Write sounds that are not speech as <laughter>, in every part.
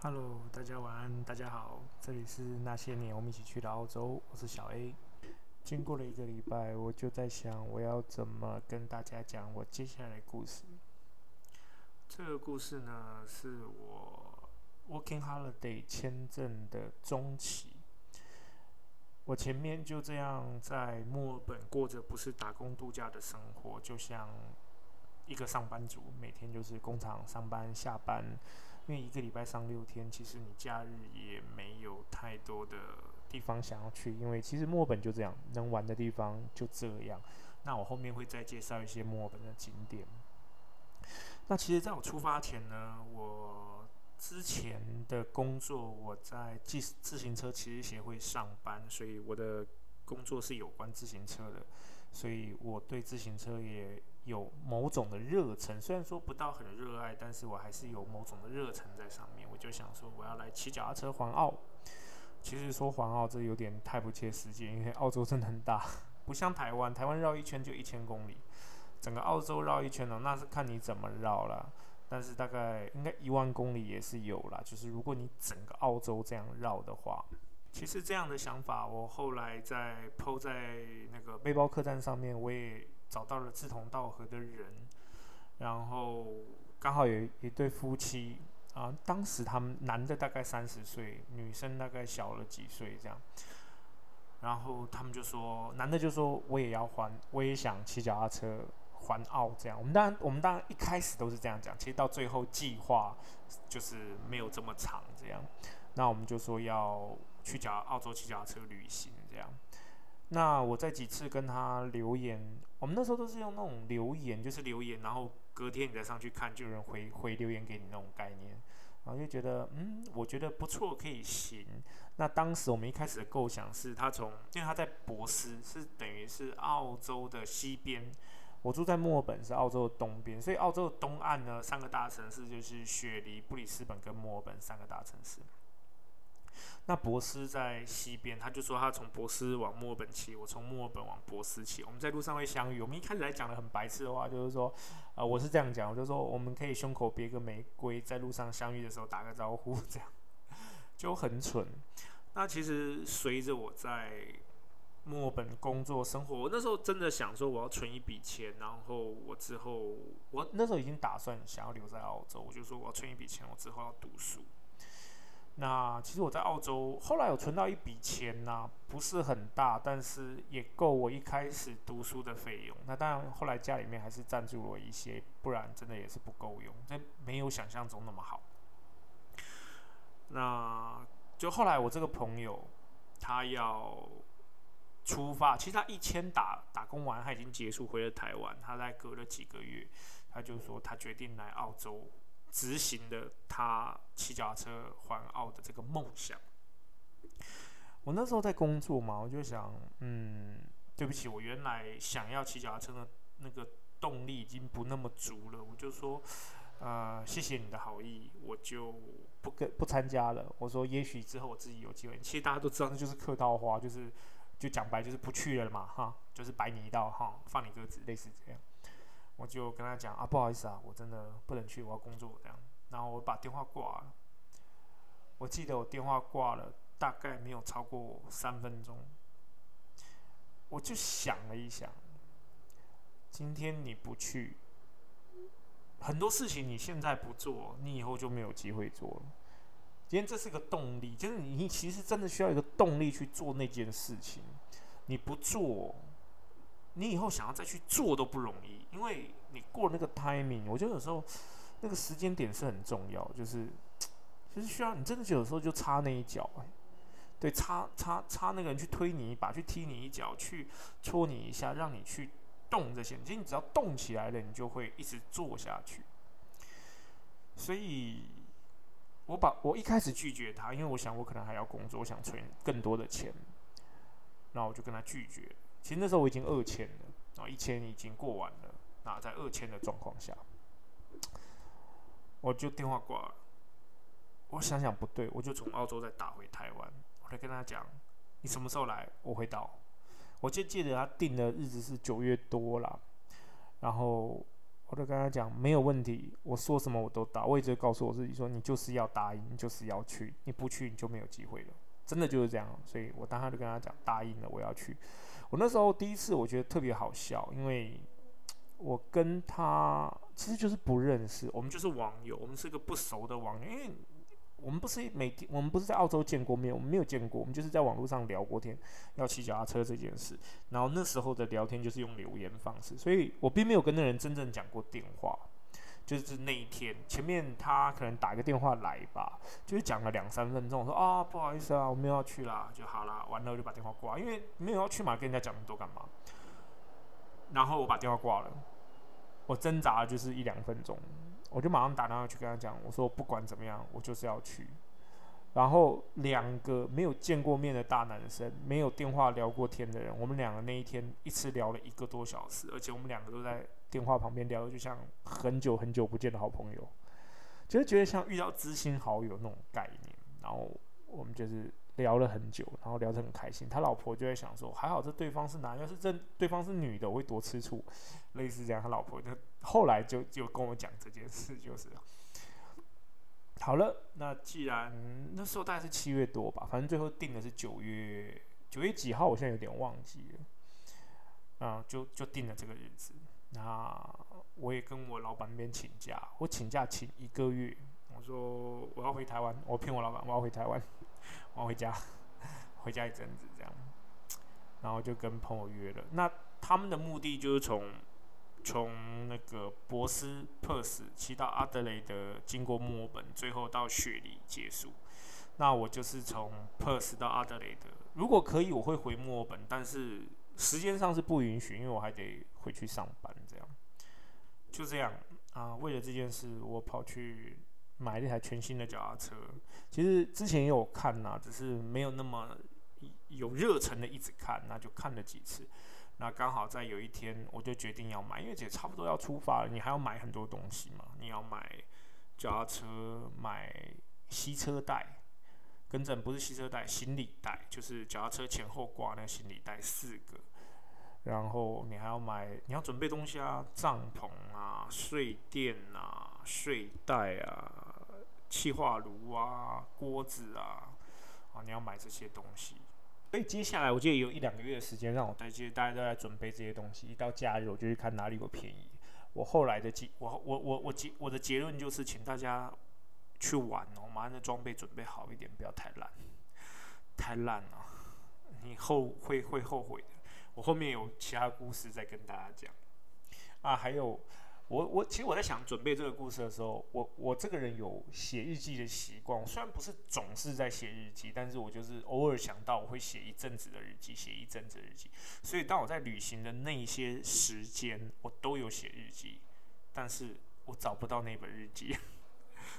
Hello，大家晚安，大家好，这里是那些年我们一起去的澳洲，我是小 A。经过了一个礼拜，我就在想我要怎么跟大家讲我接下来的故事。这个故事呢，是我 Working Holiday 签证的中期。我前面就这样在墨尔本过着不是打工度假的生活，就像一个上班族，每天就是工厂上班下班。因为一个礼拜上六天，其实你假日也没有太多的地方想要去，因为其实墨本就这样，能玩的地方就这样。那我后面会再介绍一些墨本的景点。那其实在我出发前呢，我之前的工作我在自自行车骑士协会上班，所以我的工作是有关自行车的，所以我对自行车也。有某种的热忱，虽然说不到很热爱，但是我还是有某种的热忱在上面。我就想说，我要来骑脚踏车环澳。其实说环澳这有点太不切实际，因为澳洲真的很大，<laughs> 不像台湾，台湾绕一圈就一千公里，整个澳洲绕一圈呢，那是看你怎么绕了。但是大概应该一万公里也是有啦，就是如果你整个澳洲这样绕的话，其实这样的想法，我后来在抛在那个背包客栈上面，我也。找到了志同道合的人，然后刚好有一对夫妻啊，当时他们男的大概三十岁，女生大概小了几岁这样，然后他们就说，男的就说我也要还，我也想骑脚踏车环澳这样。我们当然我们当然一开始都是这样讲，其实到最后计划就是没有这么长这样。那我们就说要去脚澳洲骑脚踏车旅行这样。那我在几次跟他留言，我们那时候都是用那种留言，就是留言，然后隔天你再上去看，就有人回回留言给你那种概念，然后就觉得，嗯，我觉得不错，可以行。那当时我们一开始的构想是，他从，因为他在博斯，是等于是澳洲的西边，我住在墨尔本，是澳洲的东边，所以澳洲的东岸呢，三个大城市就是雪梨、布里斯本跟墨尔本三个大城市。那博斯在西边，他就说他从博斯往墨尔本骑，我从墨尔本往博斯骑，我们在路上会相遇。我们一开始来讲的很白痴的话，就是说，呃，我是这样讲，我就说我们可以胸口别个玫瑰，在路上相遇的时候打个招呼，这样就很蠢。那其实随着我在墨尔本工作生活，我那时候真的想说我要存一笔钱，然后我之后我那时候已经打算想要留在澳洲，我就说我要存一笔钱，我之后要读书。那其实我在澳洲后来有存到一笔钱呐，不是很大，但是也够我一开始读书的费用。那当然后来家里面还是赞助我一些，不然真的也是不够用，这没有想象中那么好。那就后来我这个朋友他要出发，其实他一千打打工完他已经结束回了台湾，他在隔了几个月，他就说他决定来澳洲。执行的他骑脚踏车环澳的这个梦想。我那时候在工作嘛，我就想，嗯，对不起，我原来想要骑脚踏车的那个动力已经不那么足了。我就说，呃，谢谢你的好意，我就不跟不参加了。我说，也许之后我自己有机会。其实大家都知道，那就是客套话，就是就讲白，就是不去了嘛，哈，就是摆你一道，哈，放你鸽子，类似这样。我就跟他讲啊，不好意思啊，我真的不能去，我要工作这样。然后我把电话挂了。我记得我电话挂了，大概没有超过三分钟。我就想了一想，今天你不去，很多事情你现在不做，你以后就没有机会做了。今天这是个动力，就是你其实真的需要一个动力去做那件事情。你不做。你以后想要再去做都不容易，因为你过那个 timing，我觉得有时候那个时间点是很重要，就是就是需要你真的有时候就差那一脚，哎，对，差差差那个人去推你一把，去踢你一脚，去戳你一下，让你去动这些，其实你只要动起来了，你就会一直做下去。所以，我把我一开始拒绝他，因为我想我可能还要工作，我想存更多的钱，那我就跟他拒绝。其实那时候我已经二千了，然后一千已经过完了。那在二千的状况下，我就电话挂了。我想想不对，我就从澳洲再打回台湾，我来跟他讲：“你什么时候来？我会到。”我就记得他定的日子是九月多了，然后我就跟他讲没有问题，我说什么我都答。我一直告诉我自己说，你就是要答应，你就是要去，你不去你就没有机会了。真的就是这样，所以我当时就跟他讲答应了，我要去。我那时候第一次我觉得特别好笑，因为我跟他其实就是不认识，我们就是网友，我们是个不熟的网友，因为。我们不是每天，我们不是在澳洲见过面，我们没有见过，我们就是在网络上聊过天，要骑脚踏车这件事。然后那时候的聊天就是用留言方式，所以我并没有跟那人真正讲过电话。就是那一天，前面他可能打一个电话来吧，就是讲了两三分钟，说啊不好意思啊，我们要去啦，就好啦，完了我就把电话挂，因为没有要去嘛，跟人家讲那么多干嘛？然后我把电话挂了，我挣扎就是一两分钟。我就马上打电话去跟他讲，我说不管怎么样，我就是要去。然后两个没有见过面的大男生，没有电话聊过天的人，我们两个那一天一次聊了一个多小时，而且我们两个都在电话旁边聊的，就像很久很久不见的好朋友，就是觉得像遇到知心好友那种概念。然后我们就是。聊了很久，然后聊得很开心。他老婆就在想说：“还好这对方是男，要是这对方是女的，我会多吃醋。”类似这样，他老婆就后来就就跟我讲这件事，就是好了。那既然那时候大概是七月多吧，反正最后定的是九月九月几号，我现在有点忘记了。啊，就就定了这个日子。那我也跟我老板那边请假，我请假请一个月。我说我要回台湾，我骗我老板我要回台湾。<laughs> 我要回家，<laughs> 回家一阵子这样，然后就跟朋友约了。那他们的目的就是从从那个博斯珀斯骑到阿德雷德，经过墨尔本，最后到雪梨结束。那我就是从珀斯到阿德雷德，如果可以，我会回墨尔本，但是时间上是不允许，因为我还得回去上班。这样，就这样啊。为了这件事，我跑去。买了一台全新的脚踏车，其实之前也有看呐，只是没有那么有热忱的一直看，那就看了几次。那刚好在有一天，我就决定要买，因为也差不多要出发了，你还要买很多东西嘛。你要买脚踏车，买吸车带，跟正不是吸车带，行李带，就是脚踏车前后挂那行李带四个。然后你还要买，你要准备东西啊，帐篷啊，睡垫啊，睡袋啊。气化炉啊，锅子啊，啊，你要买这些东西。所以接下来我记得有一两个月的时间，让我在接，大家都在准备这些东西。一到假日，我就去看哪里有便宜。我后来的结，我我我我结我的结论就是，请大家去玩哦，马上的装备准备好一点，不要太烂，太烂了，你后会会后悔的。我后面有其他故事再跟大家讲啊，还有。我我其实我在想准备这个故事的时候，我我这个人有写日记的习惯，虽然不是总是在写日记，但是我就是偶尔想到我会写一阵子的日记，写一阵子的日记。所以当我在旅行的那些时间，我都有写日记，但是我找不到那本日记。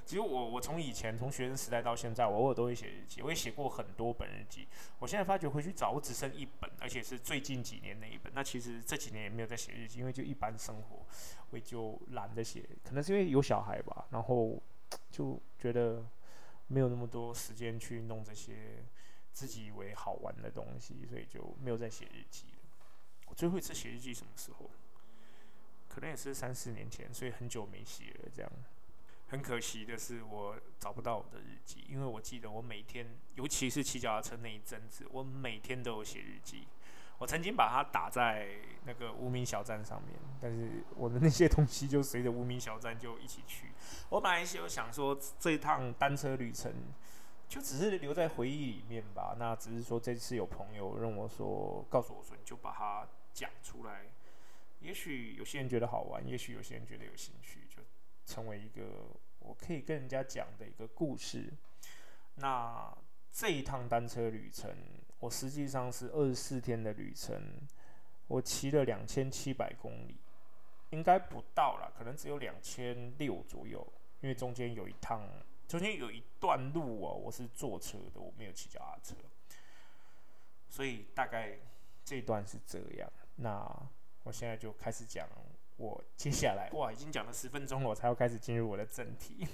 其实我我从以前从学生时代到现在，我偶尔都会写日记，我也写过很多本日记。我现在发觉回去找，我只剩一本，而且是最近几年那一本。那其实这几年也没有在写日记，因为就一般生活，我就懒得写。可能是因为有小孩吧，然后就觉得没有那么多时间去弄这些自己以为好玩的东西，所以就没有再写日记了。我最后一次写日记什么时候？可能也是三四年前，所以很久没写了，这样。很可惜的是，我找不到我的日记，因为我记得我每天，尤其是骑脚踏车那一阵子，我每天都有写日记。我曾经把它打在那个无名小站上面，但是我的那些东西就随着无名小站就一起去。我本来有想说，这趟单车旅程就只是留在回忆里面吧。那只是说这次有朋友让我说，告诉我说，你就把它讲出来。也许有些人觉得好玩，也许有些人觉得有兴趣，成为一个我可以跟人家讲的一个故事。那这一趟单车旅程，我实际上是二十四天的旅程，我骑了两千七百公里，应该不到了，可能只有两千六左右，因为中间有一趟，中间有一段路哦，我是坐车的，我没有骑脚踏车，所以大概这一段是这样。那我现在就开始讲。我接下来哇，已经讲了十分钟了，我才要开始进入我的正题。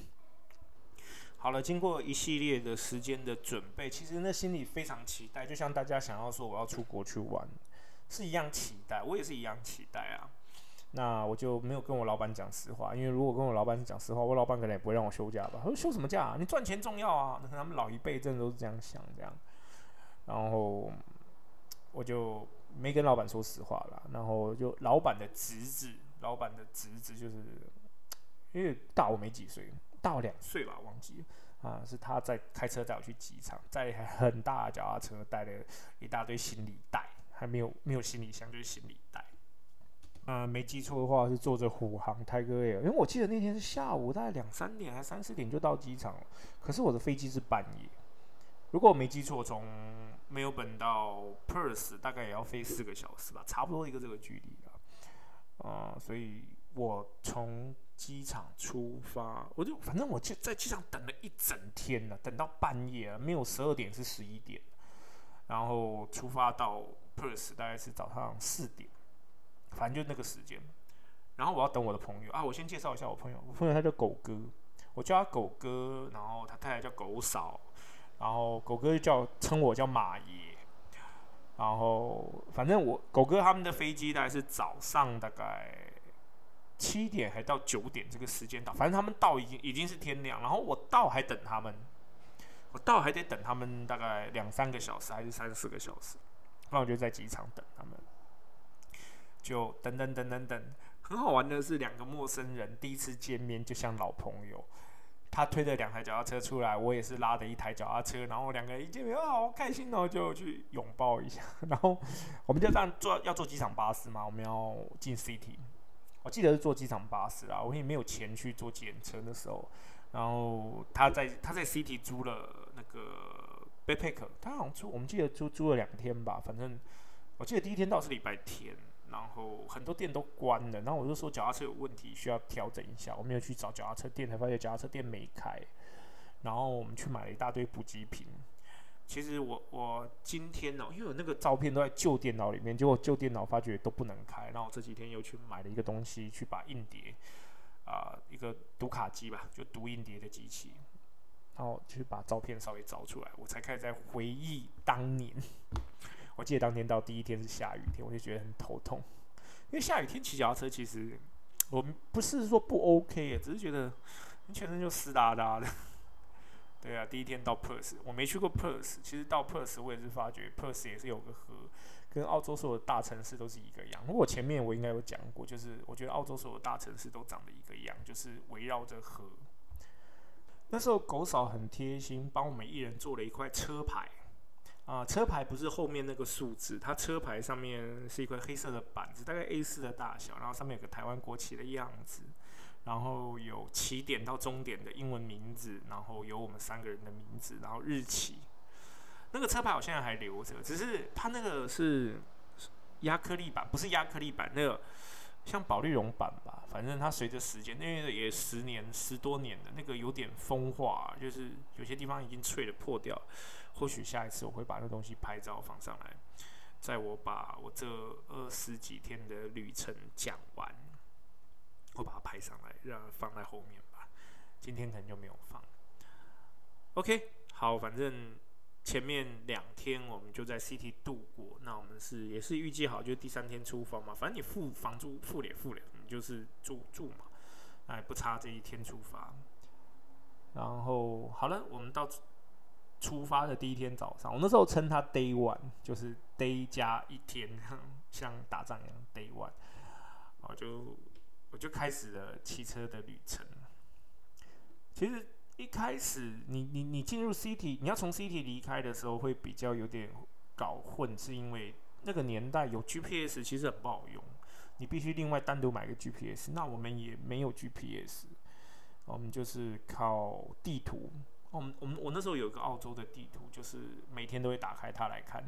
<laughs> 好了，经过一系列的时间的准备，其实那心里非常期待，就像大家想要说我要出国去玩，是一样期待，我也是一样期待啊。那我就没有跟我老板讲实话，因为如果跟我老板讲实话，我老板可能也不会让我休假吧。他说休什么假？你赚钱重要啊！那他们老一辈真的都是这样想，这样。然后我就没跟老板说实话了。然后就老板的侄子，老板的侄子就是因为大我没几岁，大我两岁吧，忘记了啊。是他在开车带我去机场，在很大的脚踏车，带了一大堆行李袋，还没有没有行李箱，就是行李袋。呃，没记错的话是坐着虎航泰戈 Air，因为我记得那天是下午大概两三点还三四点就到机场了，可是我的飞机是半夜。如果我没记错，从没有本到 Perth 大概也要飞四个小时吧，差不多一个这个距离啊，所以我从机场出发，我就反正我就在机场等了一整天了，等到半夜啊，没有十二点是十一点，然后出发到 Perth 大概是早上四点。反正就那个时间，然后我要等我的朋友啊。我先介绍一下我朋友，我朋友他叫狗哥，我叫他狗哥，然后他太太叫狗嫂，然后狗哥就叫称我叫马爷，然后反正我狗哥他们的飞机大概是早上大概七点还到九点这个时间到，反正他们到已经已经是天亮，然后我到还等他们，我到还得等他们大概两三个小时还是三四个小时，那我就在机场等他们。就等等等等等，很好玩的是，两个陌生人第一次见面就像老朋友。他推着两台脚踏车出来，我也是拉着一台脚踏车，然后两个人一见面啊，好开心哦，就去拥抱一下。然后我们就这样坐，要坐机场巴士嘛，我们要进 City。我记得是坐机场巴士啊，我也没有钱去坐检车的时候。然后他在他在 City 租了那个 Backpack，他好像租，我们记得租租了两天吧，反正我记得第一天到是礼拜天。然后很多店都关了，然后我就说脚踏车有问题，需要调整一下。我没有去找脚踏车店，才发现脚踏车店没开。然后我们去买了一大堆补给品。其实我我今天呢，因为我那个照片都在旧电脑里面，结果旧电脑发觉都不能开。然后我这几天又去买了一个东西，去把硬碟啊，一个读卡机吧，就读硬碟的机器，然后去把照片稍微找出来，我才开始在回忆当年。我记得当天到第一天是下雨天，我就觉得很头痛，因为下雨天骑脚踏车其实我们不是说不 OK，只是觉得你全身就湿哒哒的。对啊，第一天到 Perth，我没去过 Perth，其实到 Perth 我也是发觉 Perth 也是有个河，跟澳洲所有大城市都是一个样。如果前面我应该有讲过，就是我觉得澳洲所有大城市都长得一个样，就是围绕着河。那时候狗嫂很贴心，帮我们一人做了一块车牌。啊，车牌不是后面那个数字，它车牌上面是一块黑色的板子，大概 A 四的大小，然后上面有个台湾国旗的样子，然后有起点到终点的英文名字，然后有我们三个人的名字，然后日期。那个车牌我现在还留着，只是它那个是压克力板，不是压克力板，那个像保利绒板吧，反正它随着时间，因为也十年十多年的那个有点风化，就是有些地方已经脆了破掉。或许下一次我会把那东西拍照放上来，在我把我这二十几天的旅程讲完，我把它拍上来，让放在后面吧。今天可能就没有放。OK，好，反正前面两天我们就在 City 度过，那我们是也是预计好，就第三天出发嘛。反正你付房租付了付了，你就是住住嘛，哎，不差这一天出发。然后好了，我们到。出发的第一天早上，我那时候称它 day one，就是 day 加一天，<laughs> 像打仗一样 day one，我就我就开始了骑车的旅程。其实一开始，你你你进入 city，你要从 city 离开的时候，会比较有点搞混，是因为那个年代有 GPS 其实很不好用，你必须另外单独买个 GPS。那我们也没有 GPS，我们就是靠地图。我我我那时候有一个澳洲的地图，就是每天都会打开它来看，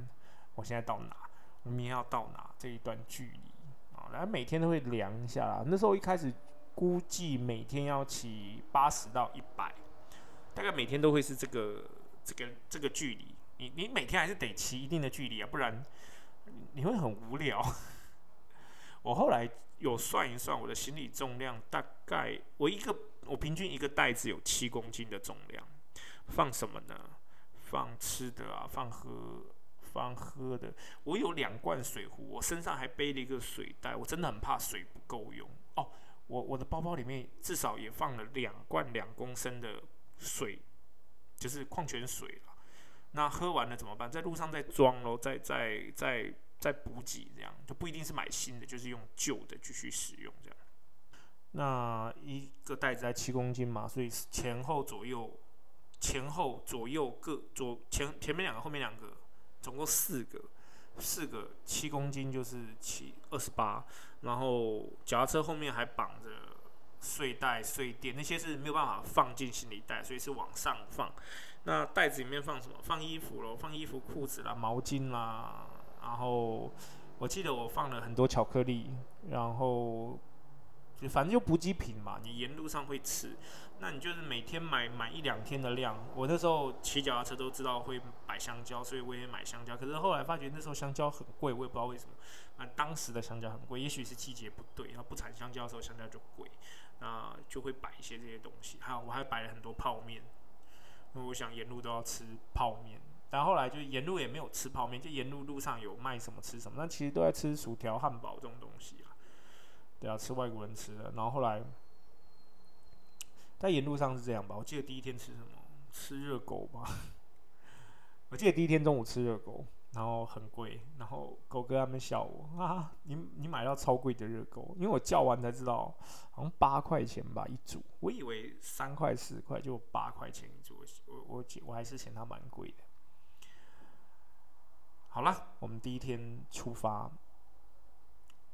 我现在到哪，我明天要到哪这一段距离啊，然后每天都会量一下啦。那时候一开始估计每天要骑八十到一百，大概每天都会是这个这个这个距离。你你每天还是得骑一定的距离啊，不然你会很无聊。<laughs> 我后来有算一算，我的行李重量大概我一个我平均一个袋子有七公斤的重量。放什么呢？放吃的啊，放喝，放喝的。我有两罐水壶，我身上还背了一个水袋，我真的很怕水不够用哦。我我的包包里面至少也放了两罐两公升的水，就是矿泉水了。那喝完了怎么办？在路上再装喽，再再再再补给，这样就不一定是买新的，就是用旧的继续使用这样。那一个袋子在七公斤嘛，所以前后左右前后左右各左前前面两个后面两个，总共四个。四个七公斤就是七二十八，然后脚踏车后面还绑着睡袋、睡垫，那些是没有办法放进行李袋，所以是往上放。那袋子里面放什么？放衣服咯，放衣服、裤子啦、毛巾啦。然后我记得我放了很多巧克力，然后就反正就补给品嘛，你沿路上会吃。那你就是每天买买一两天的量。我那时候骑脚踏车都知道会摆香蕉，所以我也买香蕉。可是后来发觉那时候香蕉很贵，我也不知道为什么。那当时的香蕉很贵，也许是季节不对，然后不产香蕉的时候香蕉就贵，那就会摆一些这些东西。还有我还摆了很多泡面，因为我想沿路都要吃泡面。但后来就沿路也没有吃泡面，就沿路路上有卖什么吃什么。那其实都在吃薯条、汉堡这种东西啊，对啊，吃外国人吃的。然后后来。在沿路上是这样吧？我记得第一天吃什么？吃热狗吧。<laughs> 我记得第一天中午吃热狗，然后很贵，然后狗哥他们笑我啊，你你买到超贵的热狗，因为我叫完才知道，好像八块钱吧一组，我以为三块四块就八块钱一组，我我我还是嫌它蛮贵的。好了，我们第一天出发。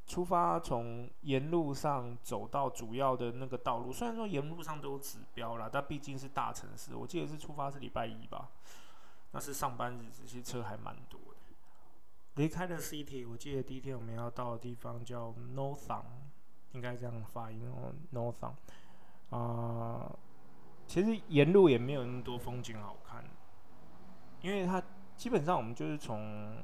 出发从沿路上走到主要的那个道路，虽然说沿路上都有指标啦，但毕竟是大城市。我记得是出发是礼拜一吧，那是上班日，这些车还蛮多的。离开了 City，我记得第一天我们要到的地方叫 Northam，应该这样发音哦，Northam。啊，其实沿路也没有那么多风景好看，因为它基本上我们就是从。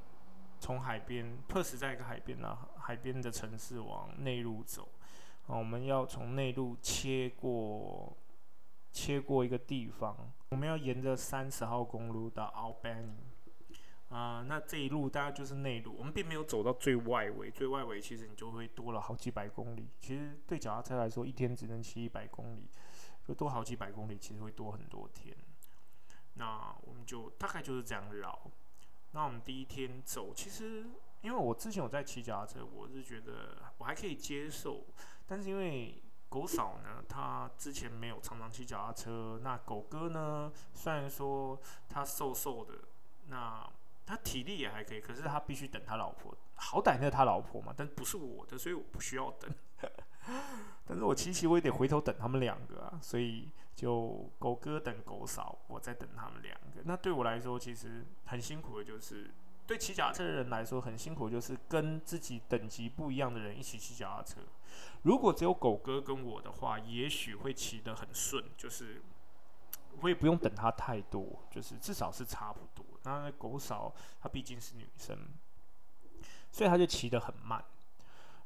从海边，Perth 在一个海边啊，海边的城市往内陆走，啊，我们要从内陆切过，切过一个地方，我们要沿着三十号公路到 Albany，啊，那这一路大概就是内陆，我们并没有走到最外围，最外围其实你就会多了好几百公里，其实对脚踏车来说，一天只能骑一百公里，就多好几百公里，其实会多很多天，那我们就大概就是这样绕。那我们第一天走，其实因为我之前有在骑脚踏车，我是觉得我还可以接受。但是因为狗嫂呢，她之前没有常常骑脚踏车，那狗哥呢，虽然说他瘦瘦的，那他体力也还可以，可是他必须等他老婆，好歹那是他老婆嘛，但不是我的，所以我不需要等。<laughs> 但是我骑骑我也得回头等他们两个啊，所以就狗哥等狗嫂，我在等他们两个。那对我来说其实很辛苦的，就是对骑脚踏车的人来说很辛苦，就是跟自己等级不一样的人一起骑脚踏车。如果只有狗哥跟我的话，也许会骑得很顺，就是我也不用等他太多，就是至少是差不多。那狗嫂她毕竟是女生，所以她就骑得很慢。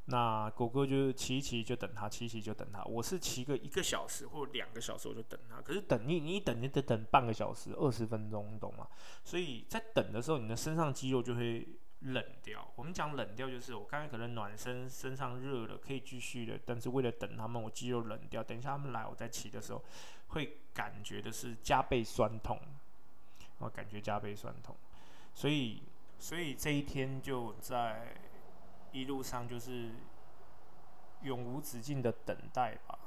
那狗哥就是骑一骑就等他，骑一骑就等他。我是骑个一个小时或两个小时我就等他。可是等你，你等你得等半个小时、二十分钟，你懂吗？所以在等的时候，你的身上肌肉就会冷掉。我们讲冷掉，就是我刚才可能暖身，身上热了，可以继续的。但是为了等他们，我肌肉冷掉。等一下他们来，我再骑的时候，会感觉的是加倍酸痛，我感觉加倍酸痛。所以，所以这一天就在。一路上就是永无止境的等待吧。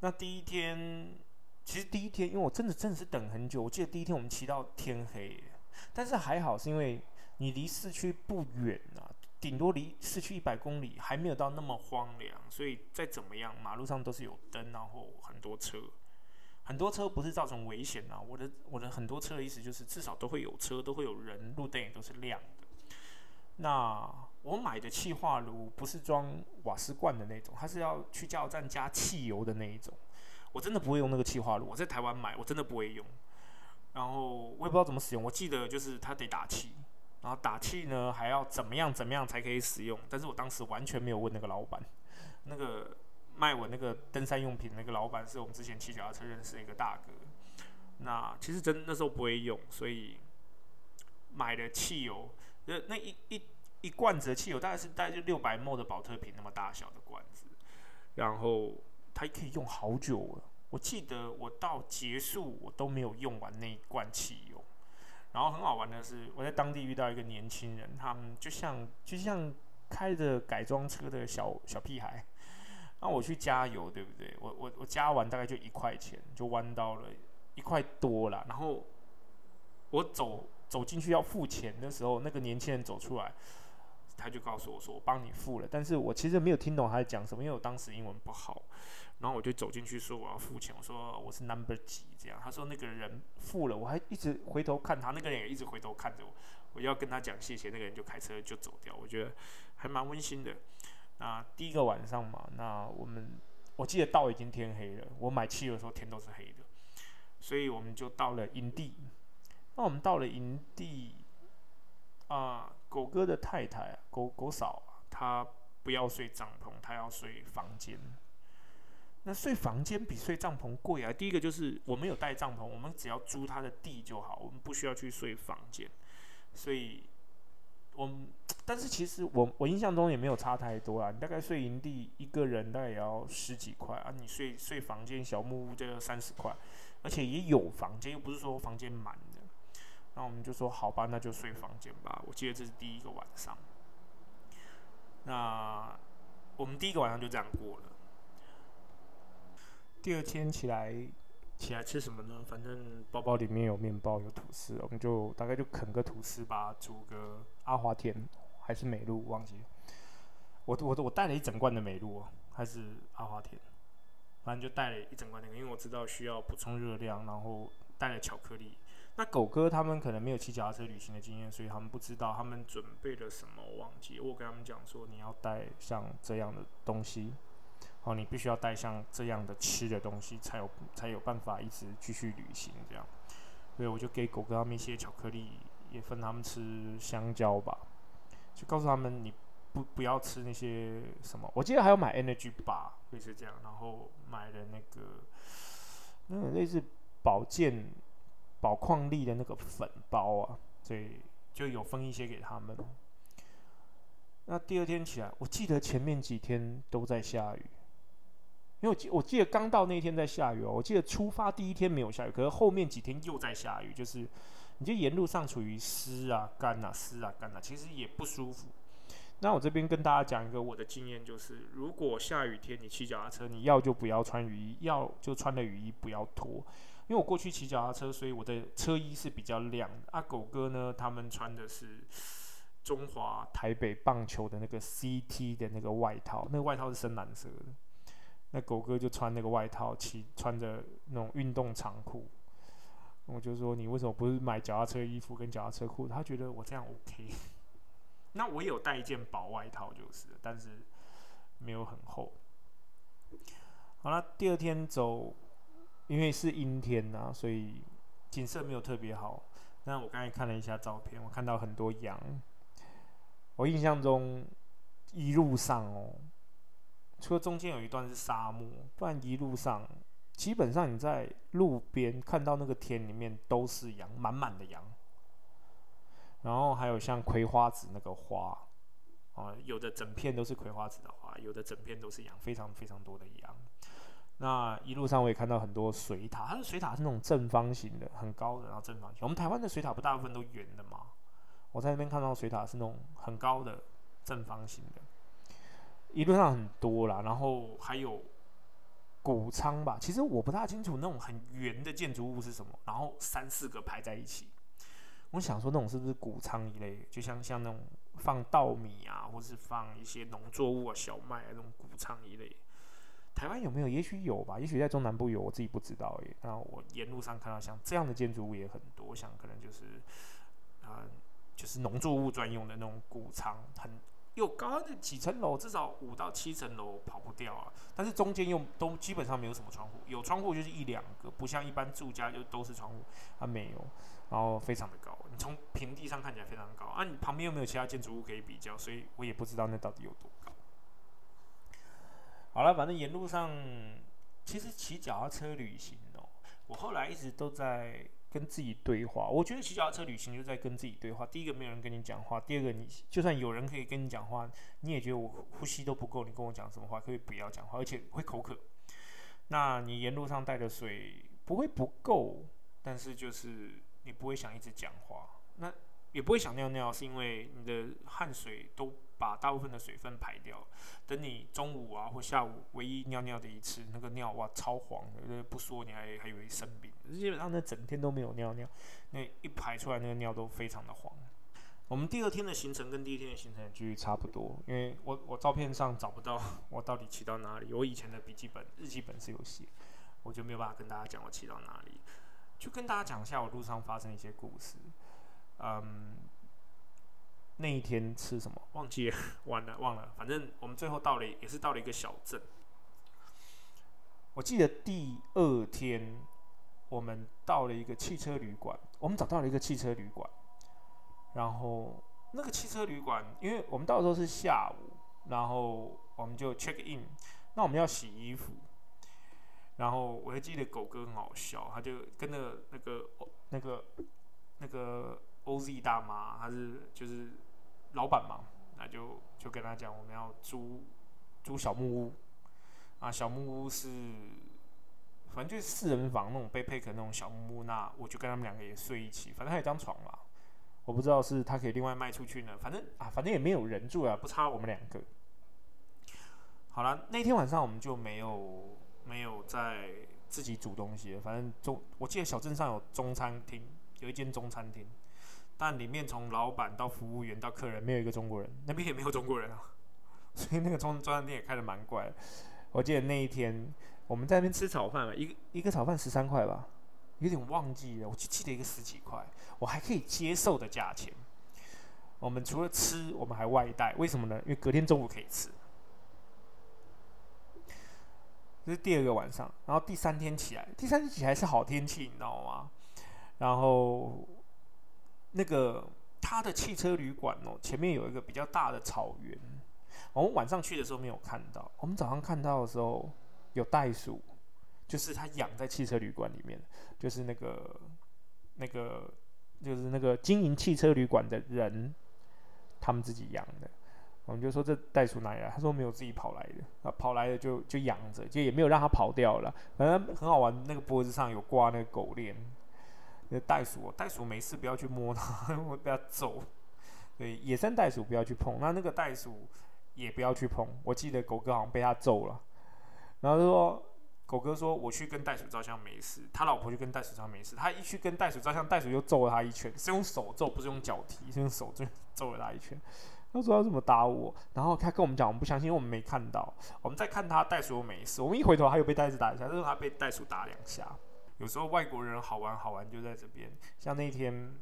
那第一天，其实第一天，因为我真的真的是等很久。我记得第一天我们骑到天黑，但是还好是因为你离市区不远啊，顶多离市区一百公里，还没有到那么荒凉，所以再怎么样，马路上都是有灯，然后很多车，很多车不是造成危险啊。我的我的很多车的意思就是至少都会有车，都会有人，路灯也都是亮的。那我买的气化炉不是装瓦斯罐的那种，它是要去加油站加汽油的那一种。我真的不会用那个气化炉，我在台湾买，我真的不会用。然后我也不知道怎么使用，我记得就是它得打气，然后打气呢还要怎么样怎么样才可以使用。但是我当时完全没有问那个老板，那个卖我那个登山用品那个老板是我们之前骑脚踏车认识的一个大哥。那其实真那时候不会用，所以。买的汽油，呃，那一一一罐子的汽油大概是大概就六百 ml 的保特瓶那么大小的罐子，然后它可以用好久了。我记得我到结束我都没有用完那一罐汽油。然后很好玩的是，我在当地遇到一个年轻人，他们就像就像开着改装车的小小屁孩。那我去加油，对不对？我我我加完大概就一块钱，就弯到了一块多了。然后我走走进去要付钱的时候，那个年轻人走出来，他就告诉我说：“我帮你付了。”但是我其实没有听懂他在讲什么，因为我当时英文不好。然后我就走进去说：“我要付钱。”我说：“我是 number 几？”这样他说那个人付了，我还一直回头看他，那个人也一直回头看着我。我要跟他讲谢谢，那个人就开车就走掉。我觉得还蛮温馨的。那第一个晚上嘛，那我们我记得到已经天黑了。我买汽油的时候天都是黑的，所以我们就到了营地。那我们到了营地啊，狗哥的太太啊，狗狗嫂啊，她不要睡帐篷，她要睡房间。那睡房间比睡帐篷贵啊。第一个就是我们有带帐篷，我们只要租他的地就好，我们不需要去睡房间，所以。我们，但是其实我我印象中也没有差太多啊。你大概睡营地一个人大概也要十几块啊，你睡睡房间小木屋就要三十块，而且也有房间，又不是说房间满。那我们就说好吧，那就睡房间吧。我记得这是第一个晚上。那我们第一个晚上就这样过了。第二天起来。起来吃什么呢？反正包包里面有面包，有吐司，我们就大概就啃个吐司吧，煮个阿华田还是美露，忘记。我我我带了一整罐的美露，还是阿华田，反正就带了一整罐那个，因为我知道需要补充热量，然后带了巧克力。那狗哥他们可能没有骑脚踏车旅行的经验，所以他们不知道他们准备了什么，忘记。我跟他们讲说，你要带像这样的东西。哦，你必须要带像这样的吃的东西，才有才有办法一直继续旅行这样。所以我就给狗哥他们一些巧克力，也分他们吃香蕉吧，就告诉他们你不不要吃那些什么。我记得还有买 energy bar，类似这样，然后买了那个那个类似保健宝矿力的那个粉包啊，所以就有分一些给他们。那第二天起来，我记得前面几天都在下雨。因为我记我记得刚到那天在下雨哦，我记得出发第一天没有下雨，可是后面几天又在下雨，就是你就沿路上处于湿啊、干啊、湿啊、干啊，其实也不舒服。那我这边跟大家讲一个我的经验，就是如果下雨天你骑脚踏车，你要就不要穿雨衣，要就穿的雨衣不要脱。因为我过去骑脚踏车，所以我的车衣是比较亮的。阿狗哥呢，他们穿的是中华台北棒球的那个 CT 的那个外套，那个外套是深蓝色的。那狗哥就穿那个外套，骑穿着那种运动长裤。我就说你为什么不是买脚踏车衣服跟脚踏车裤？他觉得我这样 OK。<laughs> 那我有带一件薄外套就是，但是没有很厚。好了，第二天走，因为是阴天呐，所以景色没有特别好。那我刚才看了一下照片，我看到很多羊。我印象中一路上哦。除了中间有一段是沙漠，不然一路上基本上你在路边看到那个田里面都是羊，满满的羊。然后还有像葵花籽那个花，啊，有的整片都是葵花籽的花，有的整片都是羊，非常非常多的羊。那一路上我也看到很多水塔，它的水塔是那种正方形的，很高的，然后正方形。我们台湾的水塔不大部分都圆的嘛？我在那边看到水塔是那种很高的正方形的。一路上很多啦，然后还有谷仓吧。其实我不大清楚那种很圆的建筑物是什么，然后三四个排在一起。我想说那种是不是谷仓一类，就像像那种放稻米啊，或是放一些农作物啊、小麦啊那种谷仓一类。台湾有没有？也许有吧，也许在中南部有，我自己不知道诶。那我沿路上看到像这样的建筑物也很多，想可能就是啊，就是农作物专用的那种谷仓，很。有高的几层楼，至少五到七层楼跑不掉啊。但是中间又都基本上没有什么窗户，有窗户就是一两个，不像一般住家就都是窗户，它没有。然后非常的高，你从平地上看起来非常高啊。你旁边又没有其他建筑物可以比较，所以我也不知道那到底有多高。好了，反正沿路上其实骑脚踏车旅行哦，我后来一直都在跟自己对话。我觉得骑脚踏车旅行就在跟自己对话。第一个，没有人跟你讲话；第二个，你就算有人可以跟你讲话，你也觉得我呼吸都不够，你跟我讲什么话？可以不要讲话，而且会口渴。那你沿路上带的水不会不够，但是就是你不会想一直讲话。那也不会想尿尿，是因为你的汗水都把大部分的水分排掉。等你中午啊或下午唯一尿尿的一次，那个尿哇超黄的，不说你还还以为生病。基本上那整天都没有尿尿，那一排出来那个尿都非常的黄。我们第二天的行程跟第一天的行程距离差不多，因为我我照片上找不到 <laughs> 我到底骑到哪里。我以前的笔记本日记本是有写，我就没有办法跟大家讲我骑到哪里。就跟大家讲一下我路上发生一些故事。嗯，那一天吃什么忘记了，<laughs> 完了忘了。反正我们最后到了，也是到了一个小镇。我记得第二天我们到了一个汽车旅馆，我们找到了一个汽车旅馆。然后那个汽车旅馆，因为我们到的时候是下午，然后我们就 check in。那我们要洗衣服，然后我还记得狗哥很好笑，他就跟那个那个那个那个。OZ 大妈，她是就是老板嘛，那就就跟他讲，我们要租租小木屋啊，小木屋是反正就是四人房那种被配克那种小木屋，那我就跟他们两个也睡一起，反正还有张床嘛，我不知道是他可以另外卖出去呢，反正啊，反正也没有人住啊，不差我们两个。好了，那天晚上我们就没有没有在自己煮东西，反正中我记得小镇上有中餐厅，有一间中餐厅。但里面从老板到服务员到客人没有一个中国人，那边也没有中国人啊，<laughs> 所以那个中中餐店也开的蛮怪。我记得那一天我们在那边吃炒饭嘛，一个一个炒饭十三块吧，有点忘记了，我就记得一个十几块，我还可以接受的价钱。我们除了吃，我们还外带，为什么呢？因为隔天中午可以吃。这是第二个晚上，然后第三天起来，第三天起来是好天气，你知道吗？然后。那个他的汽车旅馆哦，前面有一个比较大的草原。我们晚上去的时候没有看到，我们早上看到的时候有袋鼠，就是他养在汽车旅馆里面，就是那个那个就是那个经营汽车旅馆的人，他们自己养的。我们就说这袋鼠哪里来？他说没有自己跑来的啊，跑来的就就养着，就也没有让它跑掉了。反正很好玩，那个脖子上有挂那个狗链。那袋鼠，袋鼠没事不要去摸它，会被它揍。对，野生袋鼠不要去碰。那那个袋鼠也不要去碰。我记得狗哥好像被它揍了，然后说狗哥说我去跟袋鼠照相没事，他老婆去跟袋鼠照相没事。他一去跟袋鼠照相，袋鼠就揍了他一拳，是用手揍，不是用脚踢，是用手就揍了他一拳。他说他怎么打我？然后他跟我们讲，我们不相信，因为我们没看到。我们再看他袋鼠又没事，我们一回头他又被袋鼠打一下，就是他被袋鼠打两下。有时候外国人好玩好玩就在这边，像那天，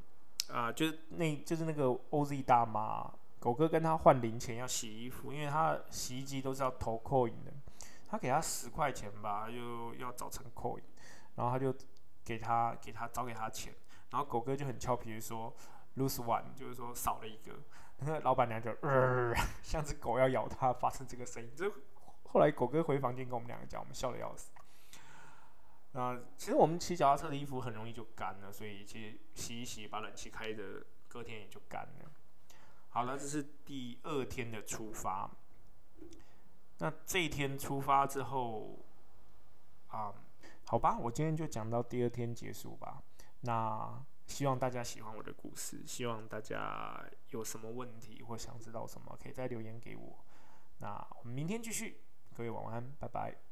啊，就是那就是那个 OZ 大妈，狗哥跟他换零钱要洗衣服，因为他洗衣机都是要投 coin 的，他给他十块钱吧，就要找成 coin，然后他就给他给他找给他钱，然后狗哥就很俏皮的说 lose one，就是说少了一个，那 <laughs> 个老板娘就呃像只狗要咬他，发生这个声音，就后来狗哥回房间跟我们两个讲，我们笑的要死。那其实我们骑脚踏车的衣服很容易就干了，所以其实洗一洗，把冷气开着，隔天也就干了。好了，这是第二天的出发。那这一天出发之后，啊，好吧，我今天就讲到第二天结束吧。那希望大家喜欢我的故事，希望大家有什么问题或想知道什么，可以再留言给我。那我们明天继续，各位晚安，拜拜。